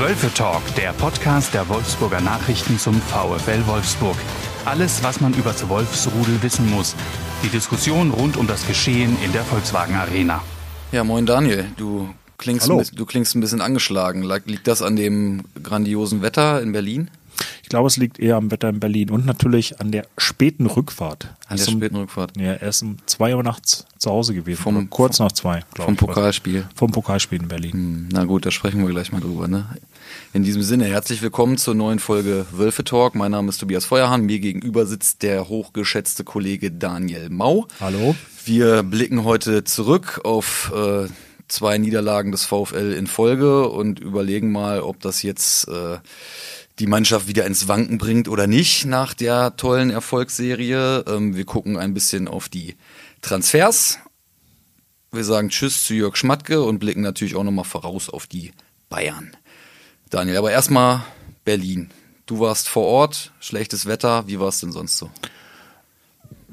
Wölfe Talk, der Podcast der Wolfsburger Nachrichten zum VfL Wolfsburg. Alles, was man über das Wolfsrudel wissen muss. Die Diskussion rund um das Geschehen in der Volkswagen Arena. Ja, moin Daniel, du klingst, Hallo. ein, bisschen- du klingst ein bisschen angeschlagen. Lag- Liegt das an dem grandiosen Wetter in Berlin? Ich glaube, es liegt eher am Wetter in Berlin und natürlich an der späten Rückfahrt. An der Erst um- späten Rückfahrt? Ja, er ist um zwei Uhr nachts zu Hause gewesen. Vom- kurz nach zwei, glaube Vom ich. Pokalspiel. Vom Pokalspiel in Berlin. Hm, Na gut, da sprechen wir gleich mal drüber. Ne? In diesem Sinne, herzlich willkommen zur neuen Folge Wölfe Talk. Mein Name ist Tobias Feuerhahn. Mir gegenüber sitzt der hochgeschätzte Kollege Daniel Mau. Hallo. Wir blicken heute zurück auf äh, zwei Niederlagen des VfL in Folge und überlegen mal, ob das jetzt äh, die Mannschaft wieder ins Wanken bringt oder nicht nach der tollen Erfolgsserie. Ähm, wir gucken ein bisschen auf die Transfers. Wir sagen Tschüss zu Jörg Schmatke und blicken natürlich auch nochmal voraus auf die Bayern. Daniel, aber erstmal Berlin. Du warst vor Ort, schlechtes Wetter, wie war es denn sonst so?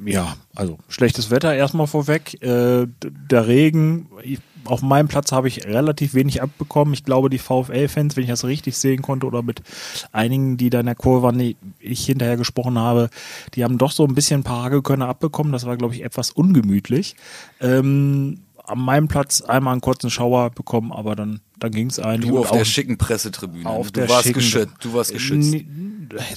Ja, also schlechtes Wetter erstmal vorweg. Äh, der Regen, ich, auf meinem Platz habe ich relativ wenig abbekommen. Ich glaube, die VfL-Fans, wenn ich das richtig sehen konnte oder mit einigen, die da in der Kurve waren, die ich hinterher gesprochen habe, die haben doch so ein bisschen ein paar Hagelkörner abbekommen. Das war, glaube ich, etwas ungemütlich. Ähm, an meinem Platz einmal einen kurzen Schauer bekommen, aber dann, dann ging es eigentlich. Du auf der schicken Pressetribüne. auf du der warst schicken- geschützt. Du warst geschützt. Nee,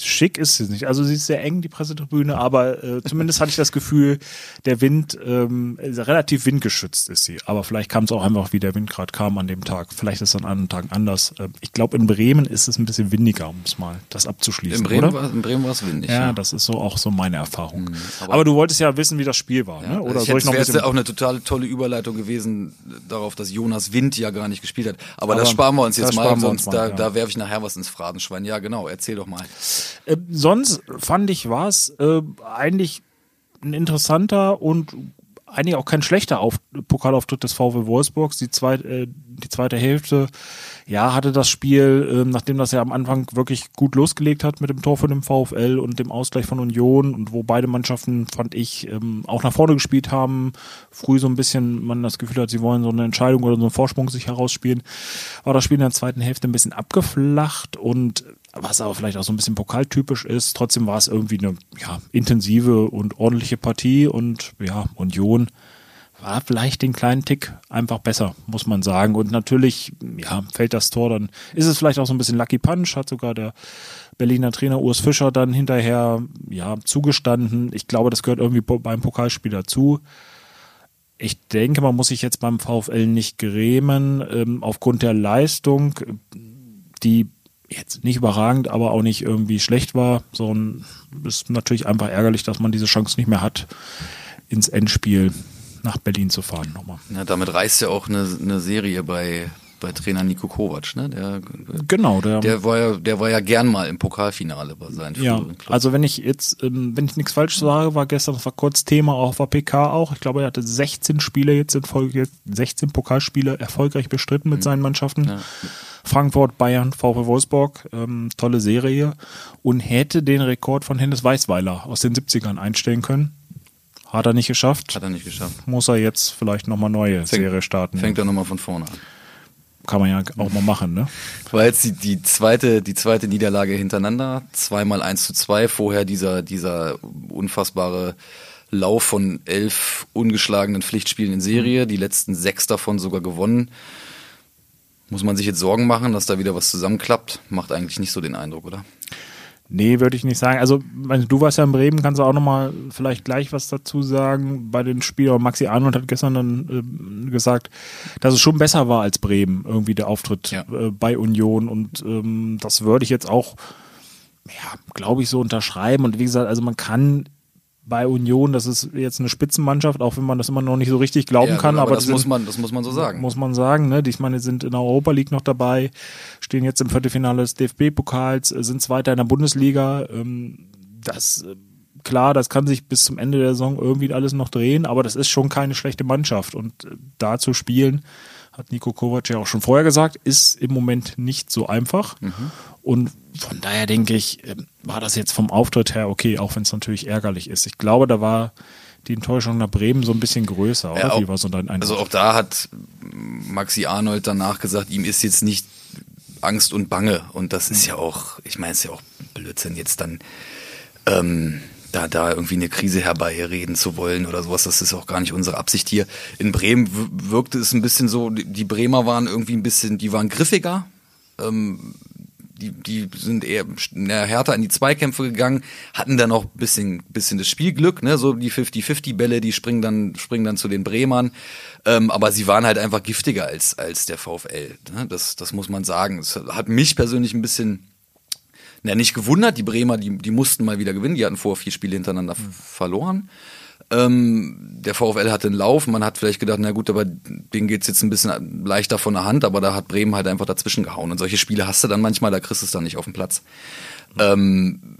Schick ist sie nicht. Also sie ist sehr eng, die Pressetribüne, aber äh, zumindest hatte ich das Gefühl, der Wind, ähm, relativ windgeschützt ist sie. Aber vielleicht kam es auch einfach, wie der Wind gerade kam an dem Tag. Vielleicht ist es an anderen Tagen anders. Ähm, ich glaube, in Bremen ist es ein bisschen windiger, um es mal das abzuschließen. In Bremen, oder? war, in Bremen war es windig. ja, ja. das ist so auch so meine Erfahrung. aber- aber, du wolltest ja wissen, wie das Spiel war, ne? Oder ich soll ich noch ein wäre bisschen auch eine total tolle Überleitung gewesen darauf, dass Jonas Wind ja gar nicht gespielt hat. Aber, Aber das sparen wir uns jetzt mal, sonst mal, da, ja. da werfe ich nachher was ins Phrasenschwein. Ja, genau, erzähl doch mal. Äh, sonst fand ich war es äh, eigentlich ein interessanter und eigentlich auch kein schlechter Auf Pokalauftritt des VW Wolfsburgs. Die, zweit, äh, die zweite Hälfte, ja, hatte das Spiel, äh, nachdem das ja am Anfang wirklich gut losgelegt hat mit dem Tor von dem VfL und dem Ausgleich von Union und wo beide Mannschaften, fand ich, ähm, auch nach vorne gespielt haben, früh so ein bisschen man das Gefühl hat, sie wollen so eine Entscheidung oder so einen Vorsprung sich herausspielen, war das Spiel in der zweiten Hälfte ein bisschen abgeflacht und was aber vielleicht auch so ein bisschen pokaltypisch ist. Trotzdem war es irgendwie eine ja, intensive und ordentliche Partie und ja, Union war vielleicht den kleinen Tick einfach besser, muss man sagen. Und natürlich, ja, fällt das Tor, dann ist es vielleicht auch so ein bisschen Lucky Punch, hat sogar der Berliner Trainer Urs Fischer dann hinterher, ja, zugestanden. Ich glaube, das gehört irgendwie beim Pokalspiel dazu. Ich denke, man muss sich jetzt beim VfL nicht grämen, ähm, aufgrund der Leistung, die jetzt nicht überragend, aber auch nicht irgendwie schlecht war. So ein, ist natürlich einfach ärgerlich, dass man diese Chance nicht mehr hat, ins Endspiel nach Berlin zu fahren nochmal. Na, damit reißt ja auch eine, eine Serie bei, bei Trainer Nico Kovac, ne? Der, Genau, der, der, war ja, der war ja gern mal im Pokalfinale bei seinen ja, Clubs. also wenn ich jetzt, ähm, wenn ich nichts falsch sage, war gestern, das war kurz Thema auch der PK auch. Ich glaube, er hatte 16 Spiele jetzt in Folge, 16 Pokalspiele erfolgreich bestritten mit seinen Mannschaften. Ja. Frankfurt, Bayern, VfL Wolfsburg, ähm, tolle Serie und hätte den Rekord von Hennes Weißweiler aus den 70ern einstellen können. Hat er nicht geschafft. Hat er nicht geschafft. Muss er jetzt vielleicht nochmal neue Serie starten. Fängt er nochmal von vorne an. Kann man ja auch mal machen, ne? War jetzt die, die zweite, die zweite Niederlage hintereinander, zweimal 1 zu 2, vorher dieser, dieser unfassbare Lauf von elf ungeschlagenen Pflichtspielen in Serie, die letzten sechs davon sogar gewonnen. Muss man sich jetzt Sorgen machen, dass da wieder was zusammenklappt? Macht eigentlich nicht so den Eindruck, oder? Nee, würde ich nicht sagen. Also, du warst ja in Bremen, kannst du auch nochmal vielleicht gleich was dazu sagen. Bei den Spielern, Maxi Arnold hat gestern dann ähm, gesagt, dass es schon besser war als Bremen, irgendwie der Auftritt Ja. äh, bei Union. Und ähm, das würde ich jetzt auch, ja, glaube ich, so unterschreiben. Und wie gesagt, also man kann bei Union, das ist jetzt eine Spitzenmannschaft, auch wenn man das immer noch nicht so richtig glauben Ja, kann. aber Aber, das muss sind- man, das muss man so sagen. muss man sagen. Ne? Die, ich meine, sind in der Europa League noch dabei, stehen jetzt im Viertelfinale des DFB-Pokals, äh, sind Zweiter in der Bundesliga. Ähm, das äh, klar, das kann sich bis zum Ende der Saison irgendwie alles noch drehen, aber das ist schon keine schlechte Mannschaft. Und äh, da zu spielen, hat Nico Kovac ja auch schon vorher gesagt, ist im Moment nicht so einfach. Und von daher denke ich, ähm, war das jetzt vom Auftritt her okay, auch wenn es natürlich ärgerlich ist. Ich glaube, da war die Enttäuschung nach Bremen so ein bisschen größer, oder? Ja, auch- Wie war so dein Eindruck? Also auch da hat Maxi Arnold danach gesagt, ihm ist jetzt nicht Angst und Bange. Und das ist ja auch, ich meine, es ist ja auch Blödsinn, jetzt dann ähm, da, da irgendwie eine Krise herbeireden zu wollen oder sowas. Das ist auch gar nicht unsere Absicht hier. In Bremen wirkte es ein bisschen so, die Bremer waren irgendwie ein bisschen, die waren griffiger. Ähm, die, die sind eher härter in die Zweikämpfe gegangen, hatten dann auch ein bisschen, bisschen das Spielglück, ne, so die 50-50-Bälle, die springen dann, springen dann zu den Bremern. Ähm, aber sie waren halt einfach giftiger als, als der VfL. Ne? Das, das muss man sagen. Es hat mich persönlich ein bisschen na, nicht gewundert. Die Bremer, die, die mussten mal wieder gewinnen. Die hatten vor vier Spiele hintereinander mhm. verloren. Ähm, der VfL hatte einen Lauf. Man hat vielleicht gedacht, na gut, aber denen geht's jetzt ein bisschen leichter von der Hand, aber da hat Bremen halt einfach dazwischen gehauen. Und solche Spiele hast du dann manchmal, da kriegst du es dann nicht auf den Platz. Ähm,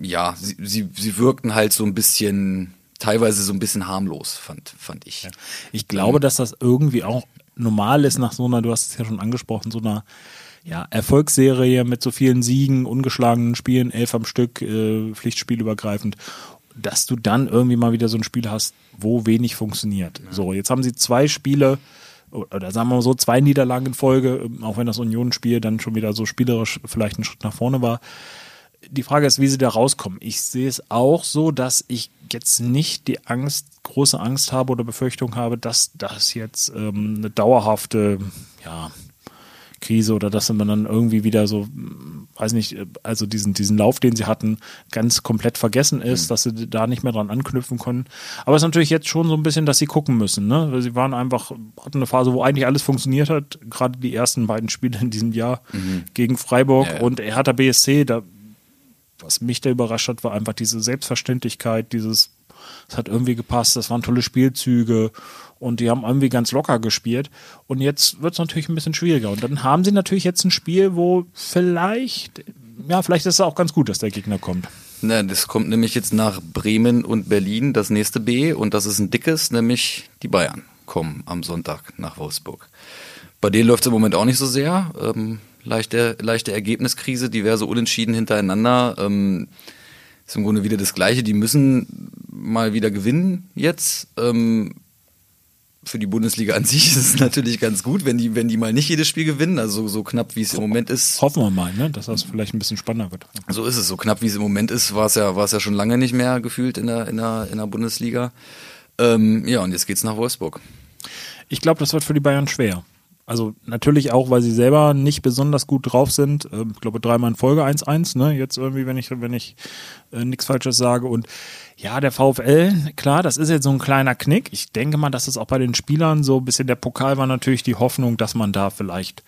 ja, sie, sie, sie wirkten halt so ein bisschen, teilweise so ein bisschen harmlos, fand, fand ich. Ich glaube, dass das irgendwie auch normal ist nach so einer, du hast es ja schon angesprochen, so einer ja, Erfolgsserie mit so vielen Siegen, ungeschlagenen Spielen, elf am Stück, äh, Pflichtspielübergreifend, dass du dann irgendwie mal wieder so ein Spiel hast, wo wenig funktioniert. Ja. So, jetzt haben sie zwei Spiele, oder sagen wir mal so, zwei Niederlagen in Folge, auch wenn das Union-Spiel dann schon wieder so spielerisch vielleicht ein Schritt nach vorne war. Die Frage ist, wie sie da rauskommen. Ich sehe es auch so, dass ich jetzt nicht die Angst, große Angst habe oder Befürchtung habe, dass das jetzt ähm, eine dauerhafte, ja, Krise oder dass man dann irgendwie wieder so, weiß nicht, also diesen, diesen Lauf, den sie hatten, ganz komplett vergessen ist, mhm. dass sie da nicht mehr dran anknüpfen können. Aber es ist natürlich jetzt schon so ein bisschen, dass sie gucken müssen. Ne? Sie waren einfach, hatten eine Phase, wo eigentlich alles funktioniert hat, gerade die ersten beiden Spiele in diesem Jahr mhm. gegen Freiburg ja, ja. und Hertha BSC, da, was mich da überrascht hat, war einfach diese Selbstverständlichkeit, dieses, es hat irgendwie gepasst, das waren tolle Spielzüge und die haben irgendwie ganz locker gespielt. Und jetzt wird es natürlich ein bisschen schwieriger. Und dann haben sie natürlich jetzt ein Spiel, wo vielleicht, ja, vielleicht ist es auch ganz gut, dass der Gegner kommt. Na, das kommt nämlich jetzt nach Bremen und Berlin, das nächste B. Und das ist ein dickes, nämlich die Bayern kommen am Sonntag nach Wolfsburg. Bei denen läuft es im Moment auch nicht so sehr. Ähm, leichte, leichte Ergebniskrise, diverse Unentschieden hintereinander. Ähm, ist im Grunde wieder das Gleiche. Die müssen mal wieder gewinnen jetzt. Ähm, für die Bundesliga an sich ist es natürlich ganz gut, wenn die, wenn die mal nicht jedes Spiel gewinnen, also so knapp wie es im Moment ist. Hoffen wir mal, ne, dass das vielleicht ein bisschen spannender wird. So ist es, so knapp wie es im Moment ist, war es ja, war es ja schon lange nicht mehr gefühlt in der, in der, in der Bundesliga. Ähm, ja, und jetzt geht's nach Wolfsburg. Ich glaube, das wird für die Bayern schwer. Also natürlich auch, weil sie selber nicht besonders gut drauf sind. Ähm, ich glaube dreimal in Folge 1-1, ne? Jetzt irgendwie, wenn ich, wenn ich äh, nichts Falsches sage. Und ja, der VfL, klar, das ist jetzt so ein kleiner Knick. Ich denke mal, dass es auch bei den Spielern so ein bisschen der Pokal war natürlich die Hoffnung, dass man da vielleicht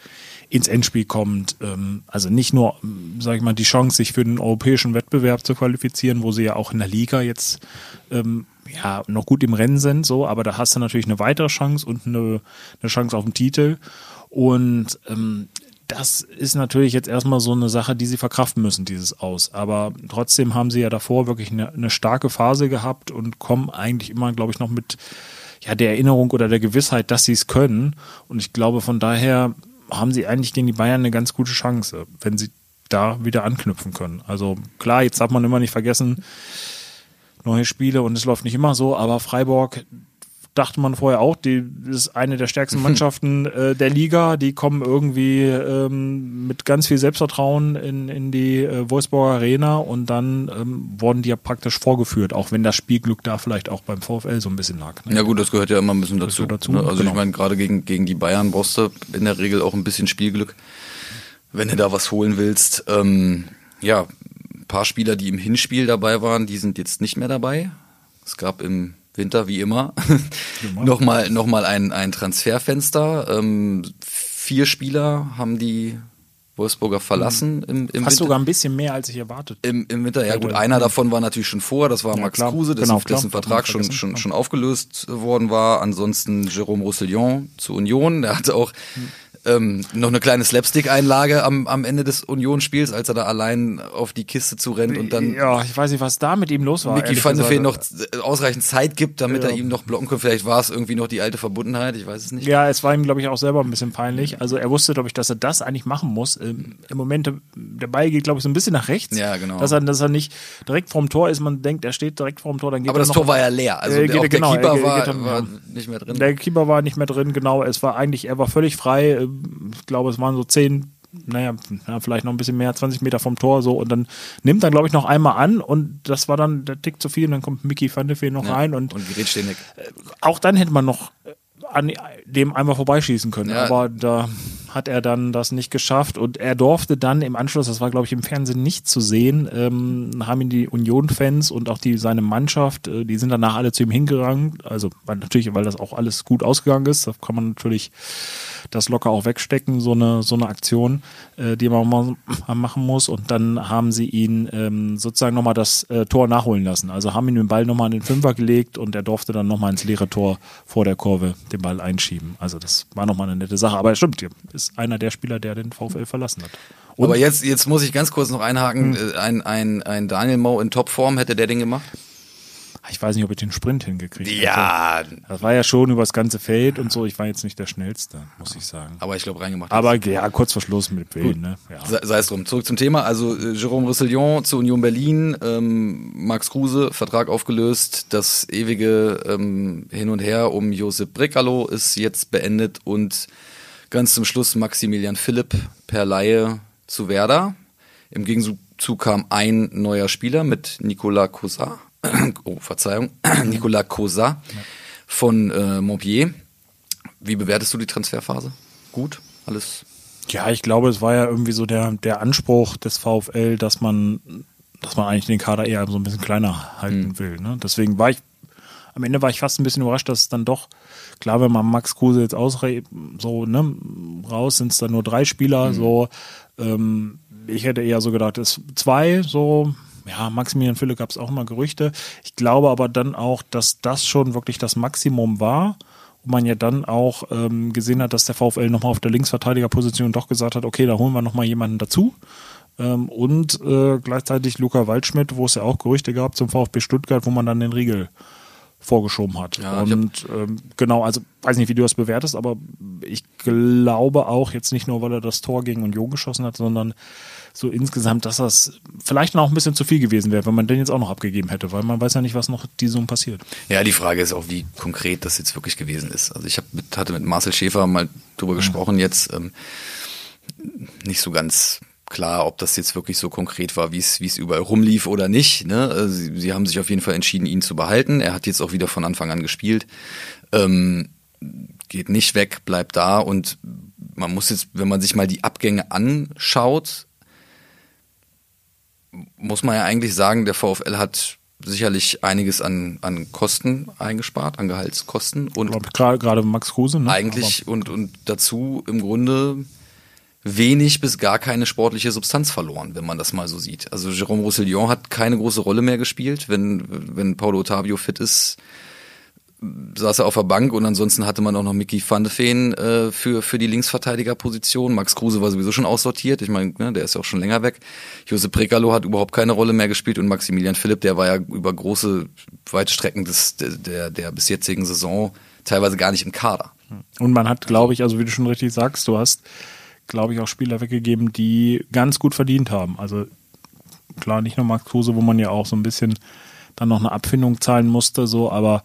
ins Endspiel kommt. Ähm, also nicht nur, sage ich mal, die Chance, sich für den europäischen Wettbewerb zu qualifizieren, wo sie ja auch in der Liga jetzt ähm, ja, noch gut im Rennen sind, so, aber da hast du natürlich eine weitere Chance und eine, eine Chance auf den Titel. Und ähm, das ist natürlich jetzt erstmal so eine Sache, die sie verkraften müssen, dieses Aus. Aber trotzdem haben sie ja davor wirklich eine, eine starke Phase gehabt und kommen eigentlich immer, glaube ich, noch mit ja, der Erinnerung oder der Gewissheit, dass sie es können. Und ich glaube, von daher haben sie eigentlich gegen die Bayern eine ganz gute Chance, wenn sie da wieder anknüpfen können. Also klar, jetzt darf man immer nicht vergessen, neue Spiele und es läuft nicht immer so, aber Freiburg dachte man vorher auch, die ist eine der stärksten Mannschaften äh, der Liga. Die kommen irgendwie ähm, mit ganz viel Selbstvertrauen in, in die äh, Wolfsburger Arena und dann ähm, wurden die ja praktisch vorgeführt, auch wenn das Spielglück da vielleicht auch beim VfL so ein bisschen lag. Ne? Ja gut, das gehört ja immer ein bisschen dazu. dazu ne? Also genau. ich meine, gerade gegen, gegen die Bayern brauchst du in der Regel auch ein bisschen Spielglück, wenn du da was holen willst. Ähm, ja, paar Spieler, die im Hinspiel dabei waren, die sind jetzt nicht mehr dabei. Es gab im Winter, wie immer, nochmal noch mal ein, ein Transferfenster. Ähm, vier Spieler haben die Wolfsburger verlassen im, im Fast Winter. sogar ein bisschen mehr, als ich erwartet. Im, im Winter, ja gut, einer davon war natürlich schon vor, das war ja, Max klar. Kruse, dessen, genau, dessen Vertrag schon, schon, schon aufgelöst worden war. Ansonsten Jérôme Roussillon zu Union, der hatte auch hm ähm, noch eine kleine Slapstick-Einlage am, am Ende des Unionsspiels, als er da allein auf die Kiste zurennt und dann. Ja, ich weiß nicht, was da mit ihm los war. Mickey van de noch ausreichend Zeit gibt, damit ja. er ihm noch blocken kann. Vielleicht war es irgendwie noch die alte Verbundenheit, ich weiß es nicht. Ja, es war ihm, glaube ich, auch selber ein bisschen peinlich. Also er wusste, glaube ich, dass er das eigentlich machen muss. Im, im Moment, der Ball geht, glaube ich, so ein bisschen nach rechts. Ja, genau. Dass er, dass er nicht direkt vorm Tor ist. Man denkt, er steht direkt vorm Tor, dann geht Aber das noch, Tor war ja leer. Also äh, der, der, genau, Keeper er, war, er, war, nicht mehr drin. Der Keeper war nicht mehr drin, genau. Es war eigentlich, er war völlig frei. Ich glaube, es waren so 10, naja, vielleicht noch ein bisschen mehr, 20 Meter vom Tor so und dann nimmt er, glaube ich, noch einmal an und das war dann der Tick zu viel und dann kommt Mickey van de Feen noch ja, rein und, und ständig. Auch dann hätte man noch an dem einmal vorbeischießen können. Ja. Aber da hat er dann das nicht geschafft und er durfte dann im Anschluss, das war glaube ich im Fernsehen nicht zu sehen, ähm, haben ihn die Union-Fans und auch die seine Mannschaft, äh, die sind danach alle zu ihm hingegangen. Also weil, natürlich, weil das auch alles gut ausgegangen ist, da kann man natürlich das locker auch wegstecken, so eine so eine Aktion, äh, die man mal machen muss. Und dann haben sie ihn ähm, sozusagen nochmal das äh, Tor nachholen lassen. Also haben ihn den Ball nochmal in den Fünfer gelegt und er durfte dann nochmal ins leere Tor vor der Kurve den Ball einschieben. Also das war nochmal eine nette Sache. Aber stimmt, ist einer der Spieler, der den VfL verlassen hat. Und Aber jetzt, jetzt muss ich ganz kurz noch einhaken. Hm. Ein, ein, ein Daniel Mau in Topform, hätte der den gemacht? Ich weiß nicht, ob ich den Sprint hingekriegt habe. Ja. Das war ja schon über das ganze Feld und so. Ich war jetzt nicht der Schnellste, muss ich sagen. Aber ich glaube, reingemacht. Aber ja, kurz vor Schluss mit Wien. Ne? Ja. Sei es drum. Zurück zum Thema. Also äh, Jerome Roussillon zu Union Berlin, ähm, Max Kruse, Vertrag aufgelöst. Das ewige ähm, Hin und Her um Josep Brekalo ist jetzt beendet und ganz zum Schluss Maximilian Philipp per Laie zu Werder. Im Gegenzug kam ein neuer Spieler mit Nicolas Cousin oh, Verzeihung, Nicolas Cosa von äh, Montpellier. Wie bewertest du die Transferphase? Gut? Alles? Ja, ich glaube, es war ja irgendwie so der, der Anspruch des VfL, dass man, dass man eigentlich den Kader eher so ein bisschen kleiner halten mhm. will. Ne? Deswegen war ich, am Ende war ich fast ein bisschen überrascht, dass es dann doch, klar, wenn man Max Kruse jetzt ausre so, ne, raus sind es dann nur drei Spieler, mhm. so, ähm, ich hätte eher so gedacht, es zwei, so, ja, Maximilian Fülle gab es auch immer Gerüchte. Ich glaube aber dann auch, dass das schon wirklich das Maximum war. Und man ja dann auch ähm, gesehen hat, dass der VfL nochmal auf der Linksverteidigerposition doch gesagt hat, okay, da holen wir nochmal jemanden dazu. Ähm, und äh, gleichzeitig Luca Waldschmidt, wo es ja auch Gerüchte gab zum VfB Stuttgart, wo man dann den Riegel vorgeschoben hat. Ja, und ähm, genau, also weiß nicht, wie du das bewertest, aber ich glaube auch jetzt nicht nur, weil er das Tor gegen Union geschossen hat, sondern so insgesamt, dass das vielleicht noch ein bisschen zu viel gewesen wäre, wenn man den jetzt auch noch abgegeben hätte, weil man weiß ja nicht, was noch diesem passiert. Ja, die Frage ist auch, wie konkret das jetzt wirklich gewesen ist. Also ich mit, hatte mit Marcel Schäfer mal drüber mhm. gesprochen jetzt, ähm, nicht so ganz klar, ob das jetzt wirklich so konkret war, wie es wie es überall rumlief oder nicht. Ne? Also sie, sie, haben sich auf jeden Fall entschieden, ihn zu behalten. Er hat jetzt auch wieder von Anfang an gespielt. Ähm, geht nicht weg, bleibt da und man muss jetzt, wenn man sich mal die Abgänge anschaut, muss man ja eigentlich sagen, der VfL hat sicherlich einiges an, an Kosten eingespart, an Gehaltskosten und gerade Max Kruse, ne? Eigentlich und, und dazu im Grunde wenig bis gar keine sportliche Substanz verloren, wenn man das mal so sieht. Also Jérôme Roussillon hat keine große Rolle mehr gespielt. Wenn, wenn Paulo Ottavio fit ist, saß er auf der Bank und ansonsten hatte man auch noch Mickey van de Feen äh, für, für die Linksverteidigerposition. Max Kruse war sowieso schon aussortiert. Ich meine, ne, der ist ja auch schon länger weg. Josep Prekalo hat überhaupt keine Rolle mehr gespielt und Maximilian Philipp, der war ja über große, weite Strecken des, der, der bis jetzigen Saison teilweise gar nicht im Kader. Und man hat, glaube ich, also wie du schon richtig sagst, du hast, glaube ich, auch Spieler weggegeben, die ganz gut verdient haben. Also klar, nicht nur Max Kruse, wo man ja auch so ein bisschen dann noch eine Abfindung zahlen musste, so, aber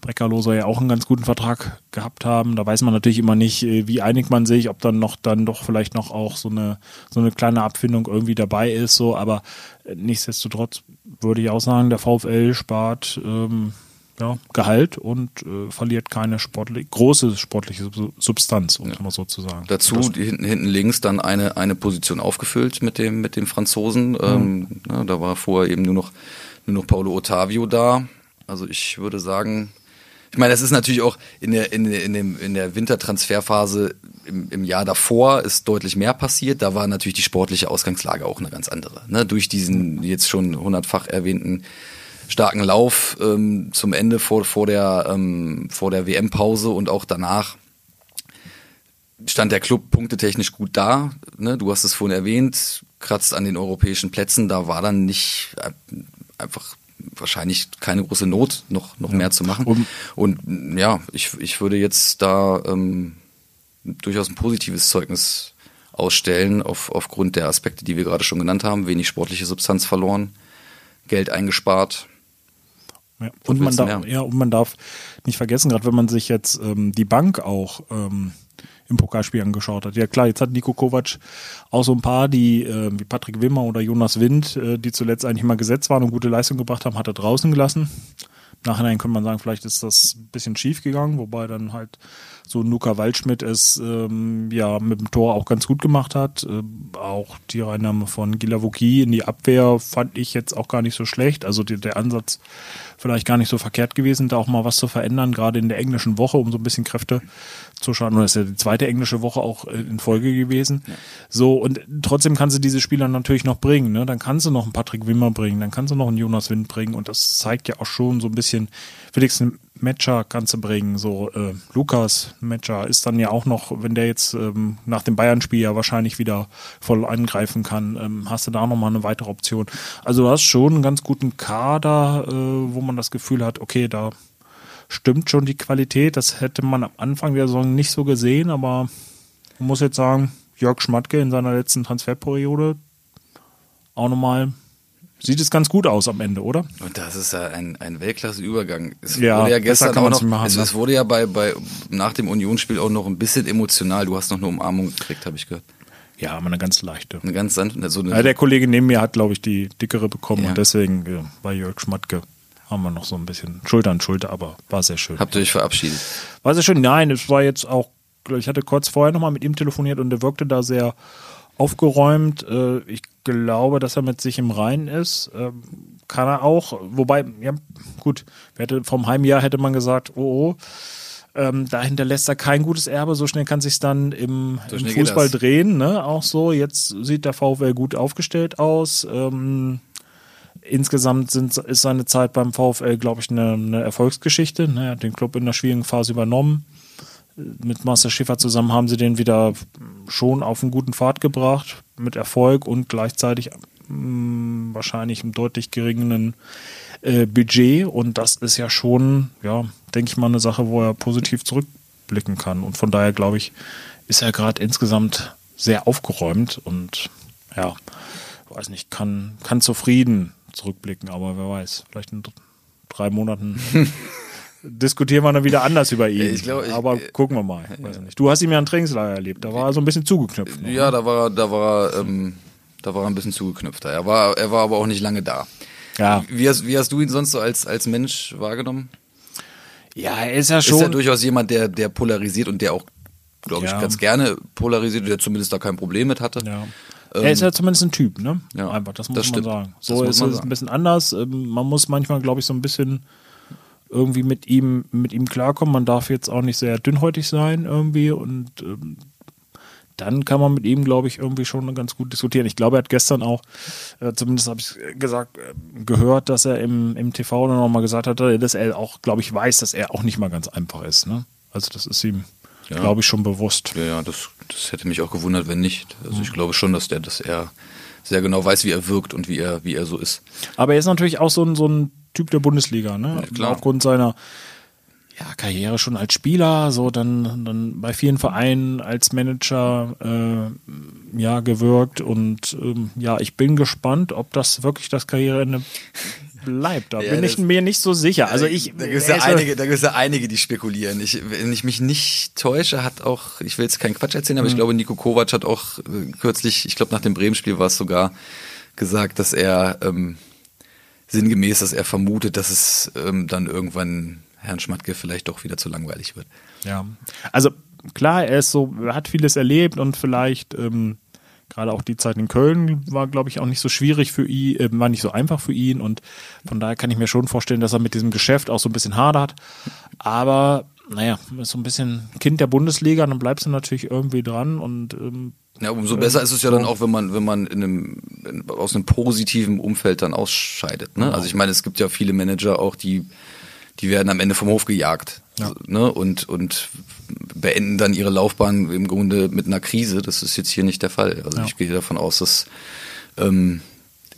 Breckerlo soll ja auch einen ganz guten Vertrag gehabt haben. Da weiß man natürlich immer nicht, äh, wie einigt man sich, ob dann noch dann doch vielleicht noch auch so eine so eine kleine Abfindung irgendwie dabei ist. So, aber äh, nichtsdestotrotz würde ich auch sagen, der VfL spart ähm, ja, Gehalt und äh, verliert keine sportlich, große sportliche Substanz, um ja. mal so zu sagen. Dazu hinten, hinten links dann eine, eine Position aufgefüllt mit dem, mit dem Franzosen. Mhm. Ähm, ja, da war vorher eben nur noch, nur noch Paulo Ottavio da. Also ich würde sagen, ich meine, das ist natürlich auch in der, in, in, dem, in der Wintertransferphase im, im Jahr davor ist deutlich mehr passiert. Da war natürlich die sportliche Ausgangslage auch eine ganz andere. Ne? Durch diesen jetzt schon hundertfach erwähnten starken Lauf ähm, zum Ende vor, vor der, ähm, vor der WM-Pause und auch danach stand der Club punktetechnisch gut da. Ne? Du hast es vorhin erwähnt, kratzt an den europäischen Plätzen. Da war dann nicht äh, einfach wahrscheinlich keine große Not, noch, noch ja. mehr zu machen. Und, und, ja, ich, ich würde jetzt da ähm, durchaus ein positives Zeugnis ausstellen, auf, aufgrund der Aspekte, die wir gerade schon genannt haben. Wenig sportliche Substanz verloren, Geld eingespart. Ja, und, man darf, ja, und man darf nicht vergessen, gerade wenn man sich jetzt ähm, die Bank auch ähm, im Pokalspiel angeschaut hat. Ja klar, jetzt hat Nico Kovac auch so ein paar, die äh, wie Patrick Wimmer oder Jonas Wind, äh, die zuletzt eigentlich mal gesetzt waren und gute Leistung gebracht haben, hat er draußen gelassen. Nachhinein könnte man sagen, vielleicht ist das ein bisschen schief gegangen, wobei dann halt so Luca Waldschmidt es ähm, ja mit dem Tor auch ganz gut gemacht hat. Äh, auch die Reinnahme von Gilavogi in die Abwehr fand ich jetzt auch gar nicht so schlecht. Also die, der Ansatz vielleicht gar nicht so verkehrt gewesen, da auch mal was zu verändern, gerade in der englischen Woche, um so ein bisschen Kräfte zu schauen. Und das ist ja die zweite englische Woche auch äh, in Folge gewesen. Ja. So, und trotzdem kannst du diese Spieler natürlich noch bringen. Ne? Dann kannst du noch einen Patrick Wimmer bringen, dann kannst du noch einen Jonas Wind bringen. Und das zeigt ja auch schon so ein bisschen, Felix Matcher kannst du bringen. So, äh, Lukas Matcher ist dann ja auch noch, wenn der jetzt ähm, nach dem Bayern-Spiel ja wahrscheinlich wieder voll angreifen kann, ähm, hast du da nochmal eine weitere Option. Also du hast schon einen ganz guten Kader, äh, wo man das Gefühl hat, okay, da stimmt schon die Qualität. Das hätte man am Anfang der Saison nicht so gesehen, aber man muss jetzt sagen, Jörg Schmatke in seiner letzten Transferperiode auch nochmal sieht es ganz gut aus am Ende, oder? Und das ist ja ein, ein Weltklasse-Übergang. Es ja, wurde ja gestern auch noch, machen, es, ne? es, wurde ja bei, bei nach dem Unionsspiel auch noch ein bisschen emotional. Du hast noch eine Umarmung gekriegt, habe ich gehört. Ja, aber eine ganz leichte. Eine ganz sanfte. So eine ja, der Kollege neben mir hat, glaube ich, die dickere bekommen ja. und deswegen ja, war Jörg Schmatke haben wir noch so ein bisschen Schulter an Schulter, aber war sehr schön. Habt ihr euch verabschiedet? War sehr schön. Nein, es war jetzt auch, ich hatte kurz vorher nochmal mit ihm telefoniert und er wirkte da sehr aufgeräumt. Äh, ich glaube, dass er mit sich im Reinen ist. Ähm, kann er auch. Wobei, ja, gut, vom Heimjahr hätte man gesagt, oh, oh. Ähm, da hinterlässt er kein gutes Erbe, so schnell kann sich dann im, im Fußball drehen, ne? Auch so. Jetzt sieht der VfL gut aufgestellt aus. Ähm, insgesamt sind, ist seine Zeit beim VfL, glaube ich, eine, eine Erfolgsgeschichte. Ne? Er hat den Club in der schwierigen Phase übernommen. Mit Master Schiffer zusammen haben sie den wieder schon auf einen guten Pfad gebracht, mit Erfolg und gleichzeitig mh, mm, wahrscheinlich einem deutlich geringeren äh, Budget. Und das ist ja schon, ja, denke ich mal, eine Sache, wo er positiv zurückblicken kann. Und von daher, glaube ich, ist er gerade insgesamt sehr aufgeräumt und ja, weiß nicht, kann, kann zufrieden zurückblicken, aber wer weiß, vielleicht in drei Monaten diskutieren wir dann wieder anders über ihn. Ich glaub, ich, aber gucken wir mal. Du hast ihn ja ein Trainingslager erlebt, da war er so ein bisschen zugeknüpft. Ne? Ja, da war, da war, ähm, da war er ein bisschen zugeknüpfter. Er war, er war aber auch nicht lange da. Ja. Wie hast, wie hast du ihn sonst so als, als Mensch wahrgenommen? Ja, er ist ja schon. Ist ja durchaus jemand, der, der polarisiert und der auch, glaube ich, ja. ganz gerne polarisiert, der zumindest da kein Problem mit hatte. Ja. Er ist ja zumindest ein Typ, ne? Ja, Einfach, das muss das man sagen. So ist es ein bisschen anders. Ähm, man muss manchmal, glaube ich, so ein bisschen irgendwie mit ihm, mit ihm klarkommen. Man darf jetzt auch nicht sehr dünnhäutig sein irgendwie und ähm, dann kann man mit ihm, glaube ich, irgendwie schon ganz gut diskutieren. Ich glaube, er hat gestern auch, äh, zumindest habe ich gesagt, äh, gehört, dass er im, im TV dann nochmal gesagt hat, dass er auch, glaube ich, weiß, dass er auch nicht mal ganz einfach ist. Ne? Also das ist ihm, ja. glaube ich, schon bewusst. Ja, ja, das, das hätte mich auch gewundert, wenn nicht. Also ich glaube schon, dass der, dass er sehr genau weiß, wie er wirkt und wie er, wie er so ist. Aber er ist natürlich auch so ein, so ein Typ der Bundesliga, ne? Ja, klar. Aufgrund seiner ja, Karriere schon als Spieler, so dann, dann bei vielen Vereinen als Manager äh, ja gewirkt und ähm, ja, ich bin gespannt, ob das wirklich das Karriereende bleibt. Da ja, bin ich mir nicht so sicher. Also ich. Da gibt es ja einige, da gibt's ja einige, die spekulieren. Ich, wenn ich mich nicht täusche, hat auch, ich will jetzt keinen Quatsch erzählen, aber mhm. ich glaube, Nico Kovac hat auch äh, kürzlich, ich glaube nach dem Bremen-Spiel war es sogar gesagt, dass er ähm, sinngemäß, dass er vermutet, dass es ähm, dann irgendwann Herrn Schmatke vielleicht doch wieder zu langweilig wird. Ja. Also klar, er ist so, er hat vieles erlebt und vielleicht ähm, Gerade auch die Zeit in Köln war, glaube ich, auch nicht so schwierig für ihn, äh, war nicht so einfach für ihn und von daher kann ich mir schon vorstellen, dass er mit diesem Geschäft auch so ein bisschen hadert. Aber naja, ist so ein bisschen Kind der Bundesliga, dann bleibst du natürlich irgendwie dran und ähm, ja, umso besser ist es ja dann auch, wenn man, wenn man in einem, in, aus einem positiven Umfeld dann ausscheidet. Ne? Genau. Also ich meine, es gibt ja viele Manager auch, die, die werden am Ende vom Hof gejagt. Ja. Ne? Und, und beenden dann ihre Laufbahn im Grunde mit einer Krise. Das ist jetzt hier nicht der Fall. Also ja. ich gehe davon aus, dass ähm,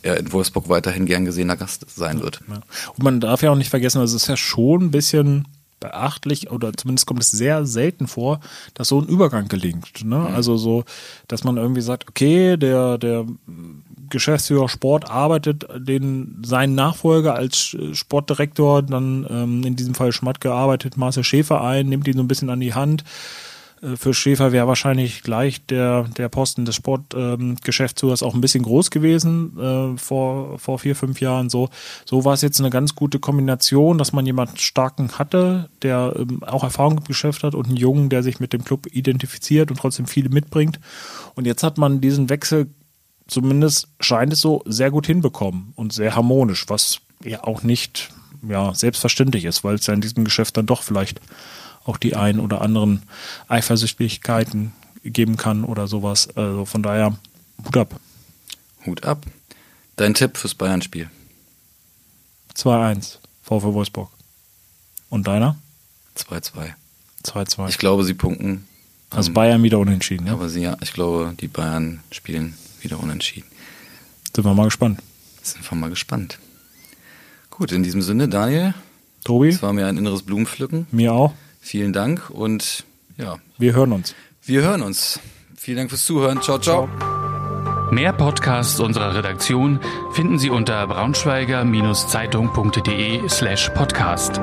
er in Wolfsburg weiterhin gern gesehener Gast sein wird. Ja. Und man darf ja auch nicht vergessen, also es ist ja schon ein bisschen beachtlich oder zumindest kommt es sehr selten vor, dass so ein Übergang gelingt. Ne? Mhm. Also so, dass man irgendwie sagt, okay, der, der Geschäftsführer Sport arbeitet den seinen Nachfolger als Sportdirektor, dann ähm, in diesem Fall Schmatke arbeitet Marcel Schäfer ein, nimmt ihn so ein bisschen an die Hand Äh, für Schäfer wäre wahrscheinlich gleich der, der Posten des Sportgeschäftsführers ähm, auch ein bisschen groß gewesen äh, vor, vor vier, fünf Jahren. So, so war es jetzt eine ganz gute Kombination, dass man jemanden starken hatte, der ähm, auch Erfahrung im Geschäft hat und einen Jungen, der sich mit dem Club identifiziert und trotzdem viele mitbringt. Und jetzt hat man diesen Wechsel zumindest scheint es so sehr gut hinbekommen und sehr harmonisch, was ja auch nicht ja, selbstverständlich ist, weil es ja in diesem Geschäft dann doch vielleicht auch die ein oder anderen Eifersüchtigkeiten geben kann oder sowas. Also von daher, Hut ab. Hut ab. Dein Tipp fürs Bayern-Spiel? 2-1, VfW Wolfsburg. Und deiner? 2-2. 2-2. Ich glaube, sie punkten. Also Bayern wieder unentschieden, ja? Aber sie, ja, ich glaube, die Bayern spielen wieder unentschieden. Sind wir mal gespannt. Sind wir mal gespannt. Gut, in diesem Sinne, Daniel. Tobi. Es war mir ein inneres Blumenpflücken. Mir auch. Vielen Dank und ja. Wir hören uns. Wir hören uns. Vielen Dank fürs Zuhören. Ciao, ciao. Mehr Podcasts unserer Redaktion finden Sie unter braunschweiger-zeitung.de slash podcast.